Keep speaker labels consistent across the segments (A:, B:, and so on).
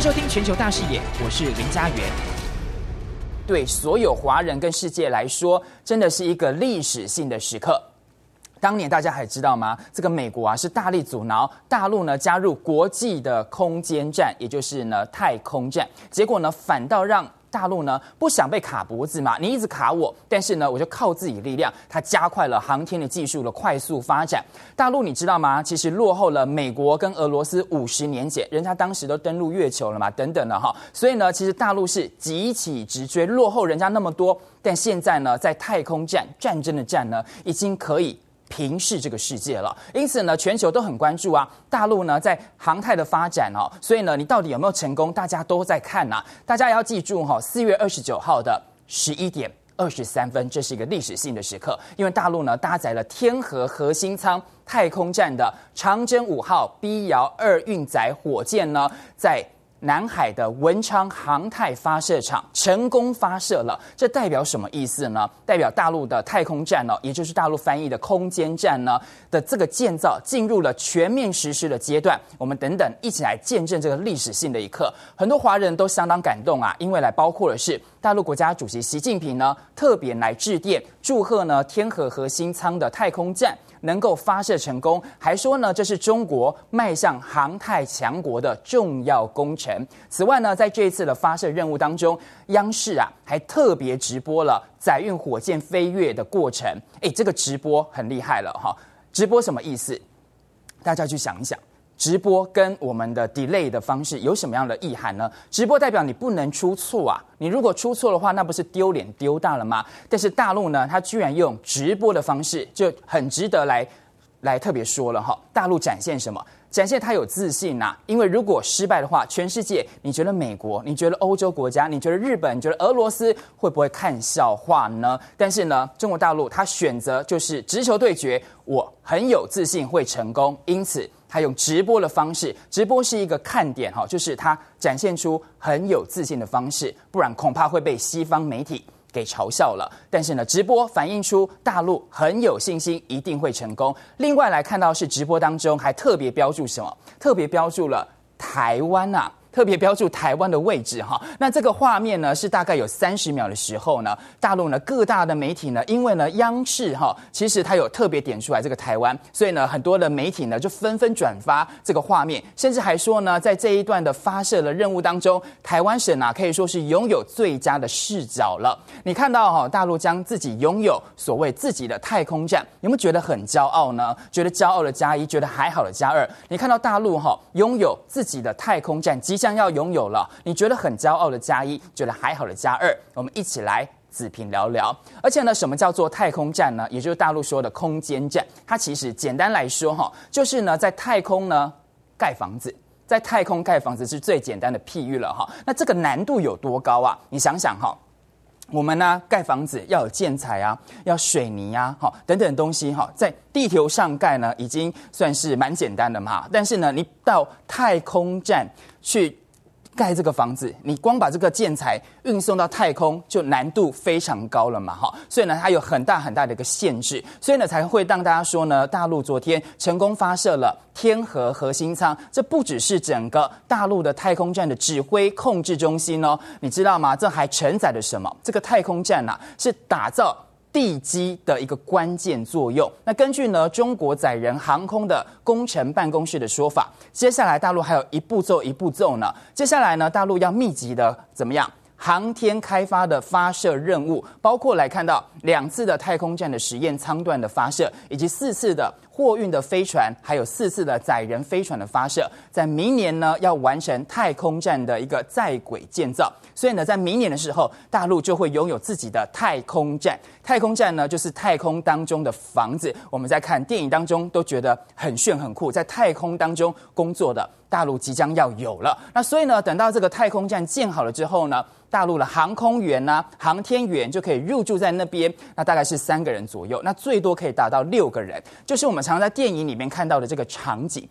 A: 收听《全球大视野》，我是林家元。对所有华人跟世界来说，真的是一个历史性的时刻。当年大家还知道吗？这个美国啊是大力阻挠大陆呢加入国际的空间站，也就是呢太空站，结果呢反倒让。大陆呢不想被卡脖子嘛，你一直卡我，但是呢我就靠自己力量，它加快了航天的技术的快速发展。大陆你知道吗？其实落后了美国跟俄罗斯五十年前，人家当时都登陆月球了嘛，等等的哈。所以呢，其实大陆是急起直追，落后人家那么多。但现在呢，在太空战战争的战呢，已经可以。平视这个世界了，因此呢，全球都很关注啊。大陆呢，在航太的发展哦，所以呢，你到底有没有成功？大家都在看呐。大家要记住哈，四月二十九号的十一点二十三分，这是一个历史性的时刻，因为大陆呢搭载了天河核心舱太空站的长征五号 B 遥二运载火箭呢，在。南海的文昌航太发射场成功发射了，这代表什么意思呢？代表大陆的太空站呢，也就是大陆翻译的空间站呢的这个建造进入了全面实施的阶段。我们等等一起来见证这个历史性的一刻。很多华人都相当感动啊，因为来包括的是大陆国家主席习近平呢，特别来致电祝贺呢天河核心舱的太空站。能够发射成功，还说呢，这是中国迈向航太强国的重要工程。此外呢，在这一次的发射任务当中，央视啊还特别直播了载运火箭飞跃的过程。哎，这个直播很厉害了哈！直播什么意思？大家去想一想。直播跟我们的 delay 的方式有什么样的意涵呢？直播代表你不能出错啊！你如果出错的话，那不是丢脸丢大了吗？但是大陆呢，它居然用直播的方式，就很值得来来特别说了哈。大陆展现什么？展现它有自信呐！因为如果失败的话，全世界你觉得美国、你觉得欧洲国家、你觉得日本、你觉得俄罗斯会不会看笑话呢？但是呢，中国大陆它选择就是直球对决，我很有自信会成功，因此。他用直播的方式，直播是一个看点哈，就是他展现出很有自信的方式，不然恐怕会被西方媒体给嘲笑了。但是呢，直播反映出大陆很有信心，一定会成功。另外来看到是直播当中还特别标注什么？特别标注了台湾啊。特别标注台湾的位置哈，那这个画面呢是大概有三十秒的时候呢，大陆呢各大的媒体呢，因为呢央视哈，其实它有特别点出来这个台湾，所以呢很多的媒体呢就纷纷转发这个画面，甚至还说呢，在这一段的发射的任务当中，台湾省啊可以说是拥有最佳的视角了。你看到哈，大陆将自己拥有所谓自己的太空站，有没有觉得很骄傲呢？觉得骄傲的加一，觉得还好的加二。你看到大陆哈拥有自己的太空站，即将要拥有了，你觉得很骄傲的加一，觉得还好的加二，我们一起来子平聊聊。而且呢，什么叫做太空站呢？也就是大陆说的空间站，它其实简单来说哈，就是呢在太空呢盖房子，在太空盖房子是最简单的譬喻了哈。那这个难度有多高啊？你想想哈。我们呢，盖房子要有建材啊，要水泥啊，好等等东西哈，在地球上盖呢，已经算是蛮简单的嘛。但是呢，你到太空站去。盖这个房子，你光把这个建材运送到太空，就难度非常高了嘛，哈，所以呢，它有很大很大的一个限制，所以呢，才会让大家说呢，大陆昨天成功发射了天河核心舱，这不只是整个大陆的太空站的指挥控制中心哦，你知道吗？这还承载了什么？这个太空站呐、啊，是打造。地基的一个关键作用。那根据呢中国载人航空的工程办公室的说法，接下来大陆还有一步骤一步骤呢。接下来呢，大陆要密集的怎么样？航天开发的发射任务，包括来看到两次的太空站的实验舱段的发射，以及四次的货运的飞船，还有四次的载人飞船的发射。在明年呢，要完成太空站的一个在轨建造。所以呢，在明年的时候，大陆就会拥有自己的太空站。太空站呢，就是太空当中的房子。我们在看电影当中都觉得很炫很酷，在太空当中工作的大陆即将要有了。那所以呢，等到这个太空站建好了之后呢，大陆的航空员呢、航天员就可以入住在那边，那大概是三个人左右，那最多可以达到六个人，就是我们常在电影里面看到的这个场景。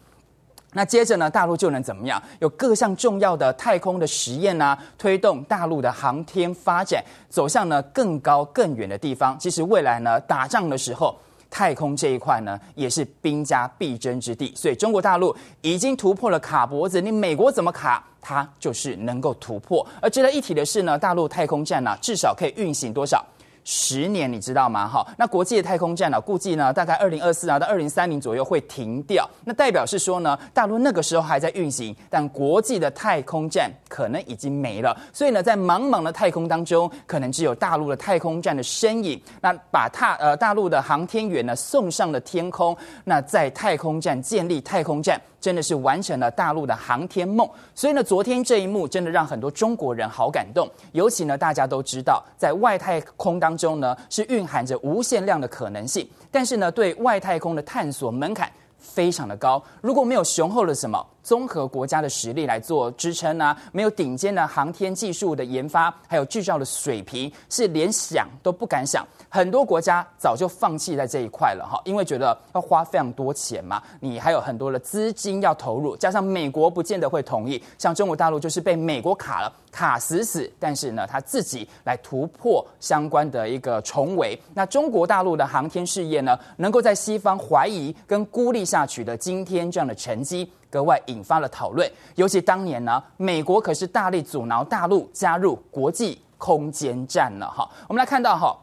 A: 那接着呢，大陆就能怎么样？有各项重要的太空的实验啊，推动大陆的航天发展走向呢更高更远的地方。其实未来呢，打仗的时候。太空这一块呢，也是兵家必争之地。所以中国大陆已经突破了卡脖子，你美国怎么卡，它就是能够突破。而值得一提的是呢，大陆太空站呢，至少可以运行多少？十年，你知道吗？哈，那国际的太空站呢，估计呢，大概二零二四啊到二零三零左右会停掉。那代表是说呢，大陆那个时候还在运行，但国际的太空站可能已经没了。所以呢，在茫茫的太空当中，可能只有大陆的太空站的身影。那把大呃大陆的航天员呢送上了天空。那在太空站建立太空站。真的是完成了大陆的航天梦，所以呢，昨天这一幕真的让很多中国人好感动。尤其呢，大家都知道，在外太空当中呢，是蕴含着无限量的可能性，但是呢，对外太空的探索门槛非常的高。如果没有雄厚的什么综合国家的实力来做支撑啊，没有顶尖的航天技术的研发，还有制造的水平，是连想都不敢想。很多国家早就放弃在这一块了哈，因为觉得要花非常多钱嘛，你还有很多的资金要投入，加上美国不见得会同意。像中国大陆就是被美国卡了，卡死死，但是呢，他自己来突破相关的一个重围。那中国大陆的航天事业呢，能够在西方怀疑跟孤立下取得今天这样的成绩，格外引发了讨论。尤其当年呢，美国可是大力阻挠大陆加入国际空间站呢。哈，我们来看到哈。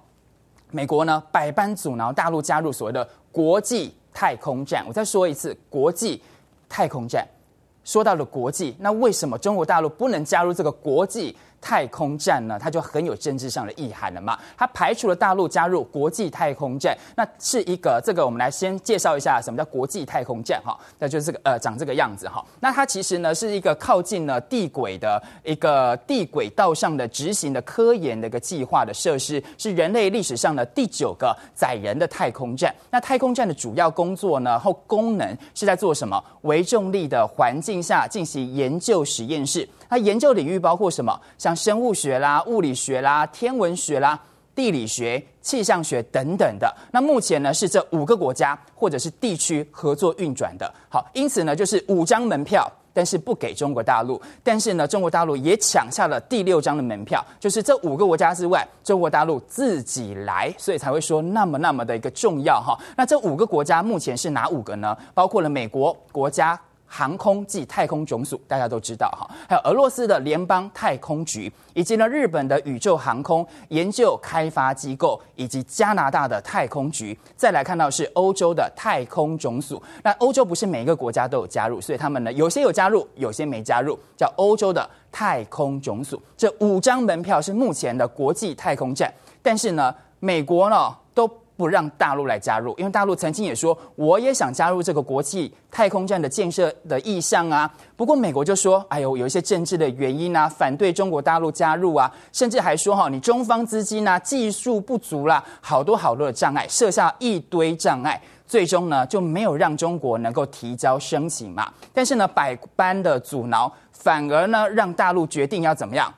A: 美国呢，百般阻挠大陆加入所谓的国际太空站。我再说一次，国际太空站。说到了国际，那为什么中国大陆不能加入这个国际太空站呢，它就很有政治上的意涵了嘛。它排除了大陆加入国际太空站，那是一个这个我们来先介绍一下什么叫国际太空站哈，那就是这个呃长这个样子哈。那它其实呢是一个靠近了地轨的一个地轨道上的执行的科研的一个计划的设施，是人类历史上的第九个载人的太空站。那太空站的主要工作呢或功能是在做什么？微重力的环境下进行研究实验室。它研究领域包括什么？像生物学啦、物理学啦、天文学啦、地理学、气象学等等的。那目前呢是这五个国家或者是地区合作运转的。好，因此呢就是五张门票，但是不给中国大陆。但是呢，中国大陆也抢下了第六张的门票，就是这五个国家之外，中国大陆自己来，所以才会说那么那么的一个重要哈。那这五个国家目前是哪五个呢？包括了美国国家。航空暨太空总署，大家都知道哈，还有俄罗斯的联邦太空局，以及呢日本的宇宙航空研究开发机构，以及加拿大的太空局。再来看到是欧洲的太空总署。那欧洲不是每一个国家都有加入，所以他们呢有些有加入，有些没加入，叫欧洲的太空总署。这五张门票是目前的国际太空站，但是呢，美国呢都。不让大陆来加入，因为大陆曾经也说，我也想加入这个国际太空站的建设的意向啊。不过美国就说，哎呦，有一些政治的原因啊，反对中国大陆加入啊，甚至还说哈，你中方资金啊，技术不足啦，好多好多的障碍，设下一堆障碍，最终呢就没有让中国能够提交申请嘛。但是呢，百般的阻挠，反而呢让大陆决定要怎么样？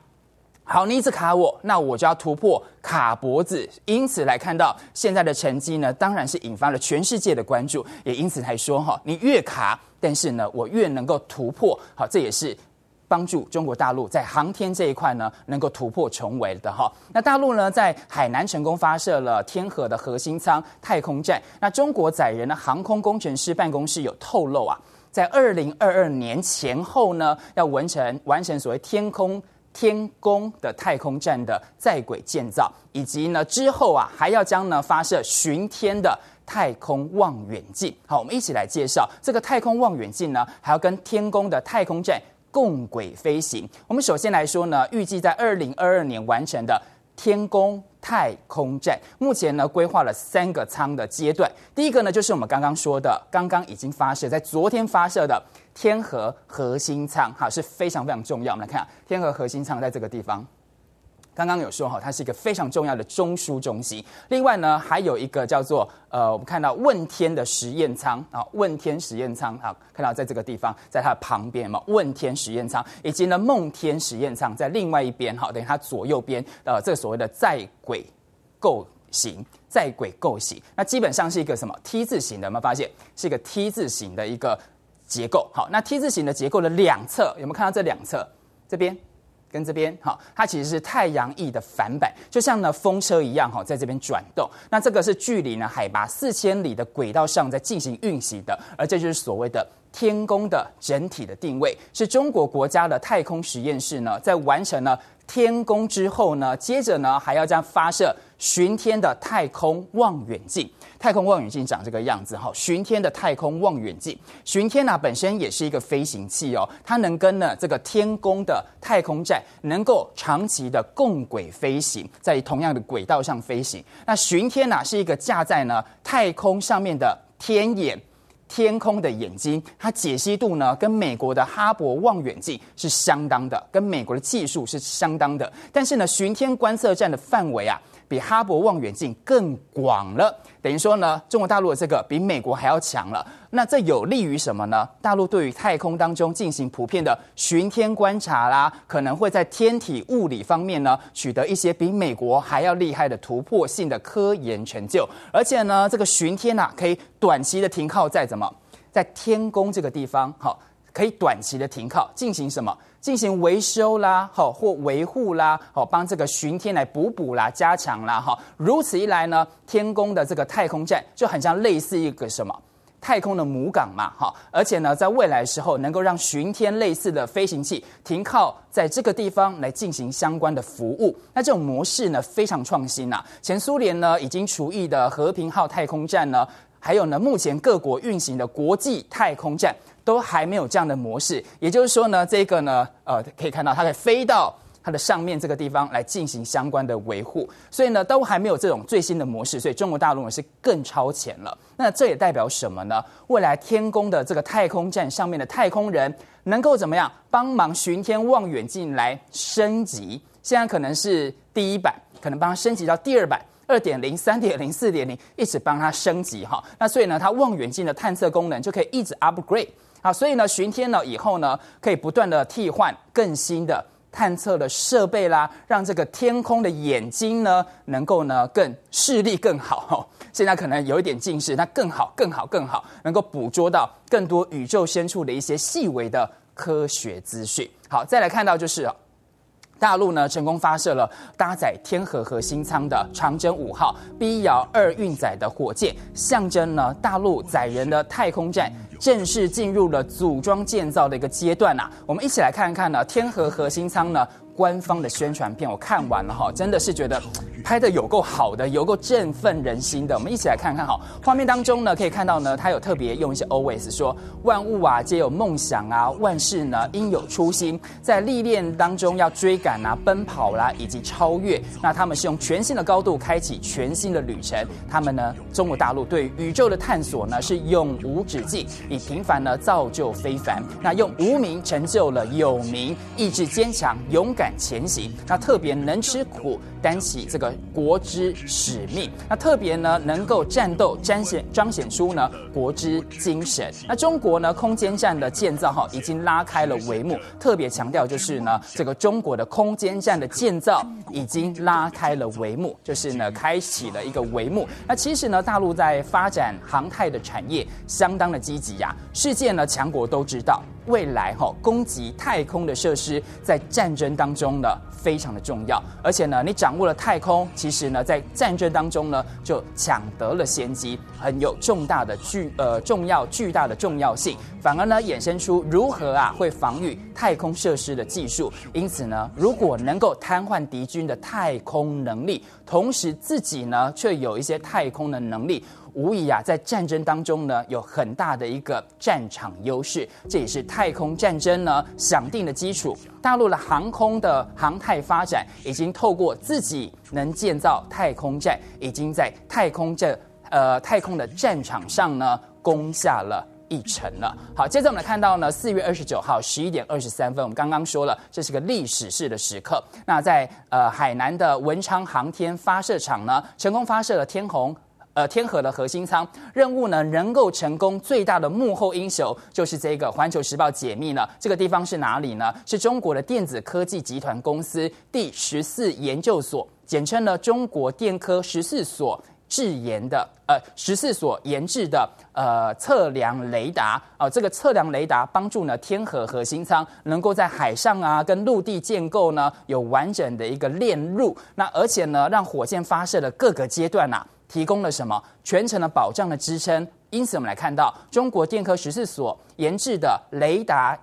A: 好，你一直卡我，那我就要突破卡脖子。因此来看到现在的成绩呢，当然是引发了全世界的关注，也因此才说哈，你越卡，但是呢，我越能够突破。好，这也是帮助中国大陆在航天这一块呢，能够突破重围的哈。那大陆呢，在海南成功发射了天河的核心舱太空站。那中国载人的航空工程师办公室有透露啊，在二零二二年前后呢，要完成完成所谓天空。天宫的太空站的在轨建造，以及呢之后啊还要将呢发射巡天的太空望远镜。好，我们一起来介绍这个太空望远镜呢，还要跟天宫的太空站共轨飞行。我们首先来说呢，预计在二零二二年完成的天宫太空站，目前呢规划了三个舱的阶段。第一个呢就是我们刚刚说的，刚刚已经发射，在昨天发射的。天河核心舱哈是非常非常重要。我们来看天河核心舱在这个地方，刚刚有说哈，它是一个非常重要的中枢中心。另外呢，还有一个叫做呃，我们看到问天的实验舱啊，问天实验舱啊，看到在这个地方，在它的旁边嘛，问天实验舱，以及呢梦天实验舱在另外一边哈，等于它左右边呃，这个所谓的在轨构型，在轨构型，那基本上是一个什么 T 字形的？有没有发现是一个 T 字形的一个？结构好，那 T 字形的结构的两侧有没有看到这两侧？这边跟这边哈，它其实是太阳翼的反版，就像呢风车一样哈，在这边转动。那这个是距离呢海拔四千里的轨道上在进行运行的，而这就是所谓的天宫的整体的定位，是中国国家的太空实验室呢在完成了天宫之后呢，接着呢还要将发射巡天的太空望远镜。太空望远镜长这个样子哈，巡天的太空望远镜，巡天呢本身也是一个飞行器哦，它能跟呢这个天宫的太空站能够长期的共轨飞行，在同样的轨道上飞行。那巡天呢是一个架在呢太空上面的天眼，天空的眼睛，它解析度呢跟美国的哈勃望远镜是相当的，跟美国的技术是相当的。但是呢，巡天观测站的范围啊。比哈勃望远镜更广了，等于说呢，中国大陆的这个比美国还要强了。那这有利于什么呢？大陆对于太空当中进行普遍的巡天观察啦，可能会在天体物理方面呢取得一些比美国还要厉害的突破性的科研成就。而且呢，这个巡天呐、啊，可以短期的停靠在怎么，在天宫这个地方，好。可以短期的停靠，进行什么？进行维修啦，好或维护啦，好帮这个巡天来补补啦、加强啦，哈。如此一来呢，天宫的这个太空站就很像类似一个什么太空的母港嘛，哈。而且呢，在未来的时候，能够让巡天类似的飞行器停靠在这个地方来进行相关的服务。那这种模式呢，非常创新呐。前苏联呢，已经除役的和平号太空站呢，还有呢，目前各国运行的国际太空站。都还没有这样的模式，也就是说呢，这个呢，呃，可以看到它可以飞到它的上面这个地方来进行相关的维护，所以呢，都还没有这种最新的模式，所以中国大陆呢是更超前了。那这也代表什么呢？未来天宫的这个太空站上面的太空人能够怎么样帮忙巡天望远镜来升级？现在可能是第一版，可能帮它升级到第二版、二点零、三点零、四点零，一直帮它升级哈。那所以呢，它望远镜的探测功能就可以一直 upgrade。好，所以呢，巡天了以后呢，可以不断的替换更新的探测的设备啦，让这个天空的眼睛呢，能够呢更视力更好。现在可能有一点近视，那更好，更好，更好，能够捕捉到更多宇宙深处的一些细微的科学资讯。好，再来看到就是。大陆呢，成功发射了搭载天河核心舱的长征五号 B 遥二运载的火箭，象征呢大陆载人的太空站正式进入了组装建造的一个阶段呐、啊。我们一起来看看呢，天河核心舱呢。官方的宣传片我看完了哈，真的是觉得拍得有够好的，有够振奋人心的。我们一起来看看哈，画面当中呢可以看到呢，他有特别用一些 OS 说万物啊皆有梦想啊，万事呢应有初心，在历练当中要追赶啊、奔跑啦、以及超越。那他们是用全新的高度开启全新的旅程。他们呢，中国大陆对宇宙的探索呢是永无止境，以平凡呢造就非凡。那用无名成就了有名，意志坚强，勇敢。前行，那特别能吃苦，担起这个国之使命。那特别呢，能够战斗，彰显彰显出呢国之精神。那中国呢，空间站的建造哈，已经拉开了帷幕。特别强调就是呢，这个中国的空间站的建造已经拉开了帷幕，就是呢，开启了一个帷幕。那其实呢，大陆在发展航太的产业相当的积极呀。世界呢，强国都知道。未来哈，攻击太空的设施在战争当中呢非常的重要，而且呢，你掌握了太空，其实呢在战争当中呢就抢得了先机，很有重大的巨呃重要巨大的重要性，反而呢衍生出如何啊会防御太空设施的技术。因此呢，如果能够瘫痪敌军的太空能力，同时自己呢却有一些太空的能力。无疑啊，在战争当中呢，有很大的一个战场优势，这也是太太空战争呢想定的基础。大陆的航空的航太发展，已经透过自己能建造太空站，已经在太空这呃太空的战场上呢攻下了一城了。好，接着我们来看到呢，四月二十九号十一点二十三分，我们刚刚说了，这是个历史式的时刻。那在呃海南的文昌航天发射场呢，成功发射了天虹。呃，天河的核心舱任务呢，能够成功，最大的幕后英雄就是这个《环球时报》解密了。这个地方是哪里呢？是中国的电子科技集团公司第十四研究所，简称呢中国电科十四所制研的呃十四所研制的呃测量雷达啊、呃，这个测量雷达帮助呢天河核心舱能够在海上啊跟陆地建构呢有完整的一个链路，那而且呢让火箭发射的各个阶段呐、啊、提供了什么全程的保障的支撑，因此我们来看到中国电科十四所研制的雷达。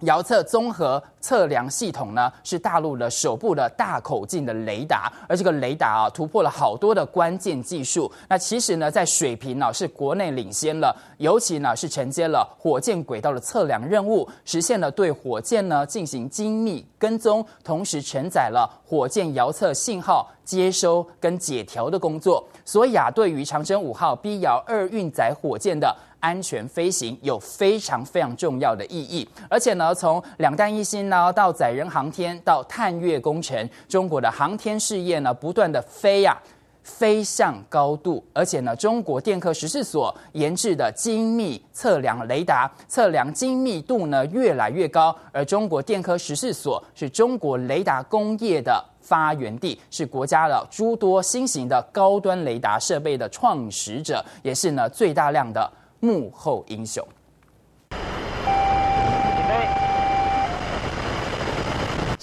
A: 遥测综合测量系统呢，是大陆的首部的大口径的雷达，而这个雷达啊，突破了好多的关键技术。那其实呢，在水平呢，是国内领先了，尤其呢，是承接了火箭轨道的测量任务，实现了对火箭呢进行精密跟踪，同时承载了火箭遥测信号接收跟解调的工作。所以啊，对于长征五号 B 遥二运载火箭的安全飞行有非常非常重要的意义，而且呢，从两弹一星呢到载人航天到探月工程，中国的航天事业呢不断的飞呀、飞向高度，而且呢，中国电科十四所研制的精密测量雷达，测量精密度呢越来越高，而中国电科十四所是中国雷达工业的发源地，是国家的诸多新型的高端雷达设备的创始者，也是呢最大量的。幕后英雄。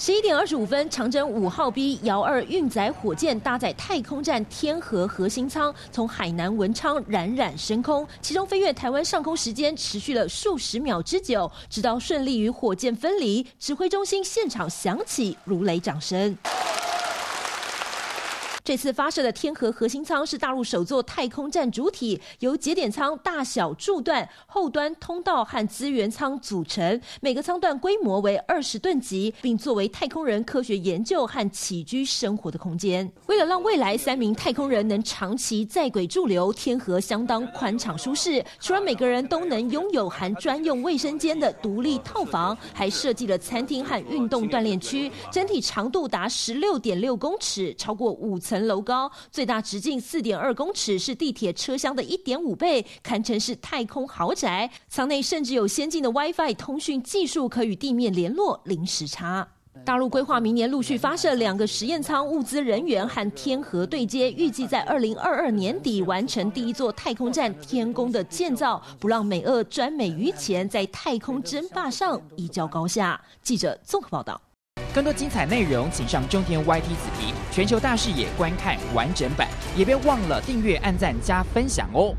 B: 十一点二十五分，长征五号 B 遥二运载火箭搭载太空站天河核心舱，从海南文昌冉冉升空。其中飞越台湾上空时间持续了数十秒之久，直到顺利与火箭分离，指挥中心现场响起如雷掌声。这次发射的天河核心舱是大陆首座太空站主体，由节点舱大小柱段、后端通道和资源舱组成，每个舱段规模为二十吨级，并作为太空人科学研究和起居生活的空间。为了让未来三名太空人能长期在轨驻留，天河相当宽敞舒适，除了每个人都能拥有含专用卫生间的独立套房，还设计了餐厅和运动锻炼区，整体长度达十六点六公尺，超过五层。层楼高，最大直径四点二公尺，是地铁车厢的一点五倍，堪称是太空豪宅。舱内甚至有先进的 WiFi 通讯技术，可与地面联络，零时差。大陆规划明年陆续发射两个实验舱，物资人员和天和对接，预计在二零二二年底完成第一座太空站天宫的建造，不让美俄专美于前，在太空争霸上一较高下。记者综合报道。
A: 更多精彩内容，请上中天 YT 子皮全球大视野观看完整版，也别忘了订阅、按赞、加分享哦。